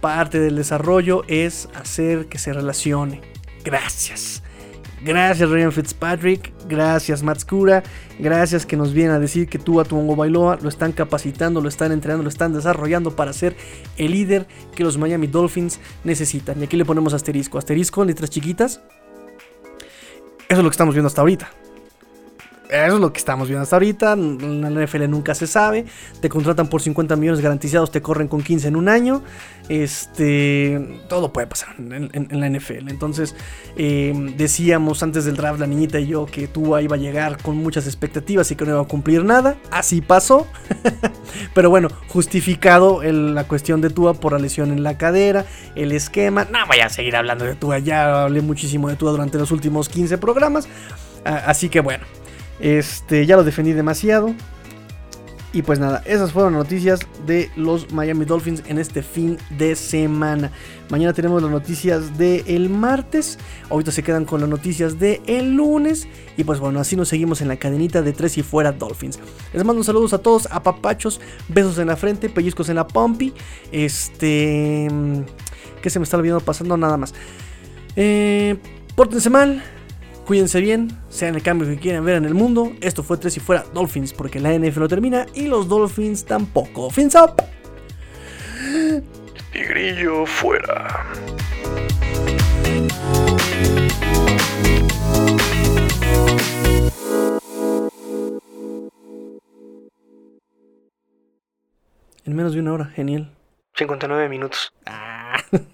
Parte del desarrollo es hacer que se relacione. Gracias. Gracias Ryan Fitzpatrick, gracias Matt Scura, gracias que nos vienen a decir que tú a Tuongo Bailoa lo están capacitando, lo están entrenando, lo están desarrollando para ser el líder que los Miami Dolphins necesitan. Y aquí le ponemos asterisco, asterisco, letras chiquitas. Eso es lo que estamos viendo hasta ahorita. Eso es lo que estamos viendo hasta ahorita. En la NFL nunca se sabe. Te contratan por 50 millones garantizados, te corren con 15 en un año. Este. Todo puede pasar en, la NFL. Entonces, eh, decíamos antes del draft, la niñita y yo, que Tua iba a llegar con muchas expectativas y que no iba a cumplir nada. Así pasó. (laughs) Pero bueno, justificado la cuestión de Tua por la lesión en la cadera, el esquema. No voy a seguir hablando de Tua. Ya hablé muchísimo de Tua durante los últimos 15 programas. Así que bueno. Este, ya lo defendí demasiado. Y pues nada, esas fueron las noticias de los Miami Dolphins en este fin de semana. Mañana tenemos las noticias del martes. Ahorita se quedan con las noticias del lunes. Y pues bueno, así nos seguimos en la cadenita de tres y fuera Dolphins. Les mando saludos a todos, a papachos, besos en la frente, pellizcos en la pompi. Este. ¿Qué se me está olvidando pasando? Nada más. Eh, pórtense mal. Cuídense bien, sean el cambio que quieran ver en el mundo. Esto fue Tres y Fuera Dolphins, porque la NFL no termina y los Dolphins tampoco. Fins up. Tigrillo fuera. En menos de una hora, genial. 59 minutos. Ah. (laughs)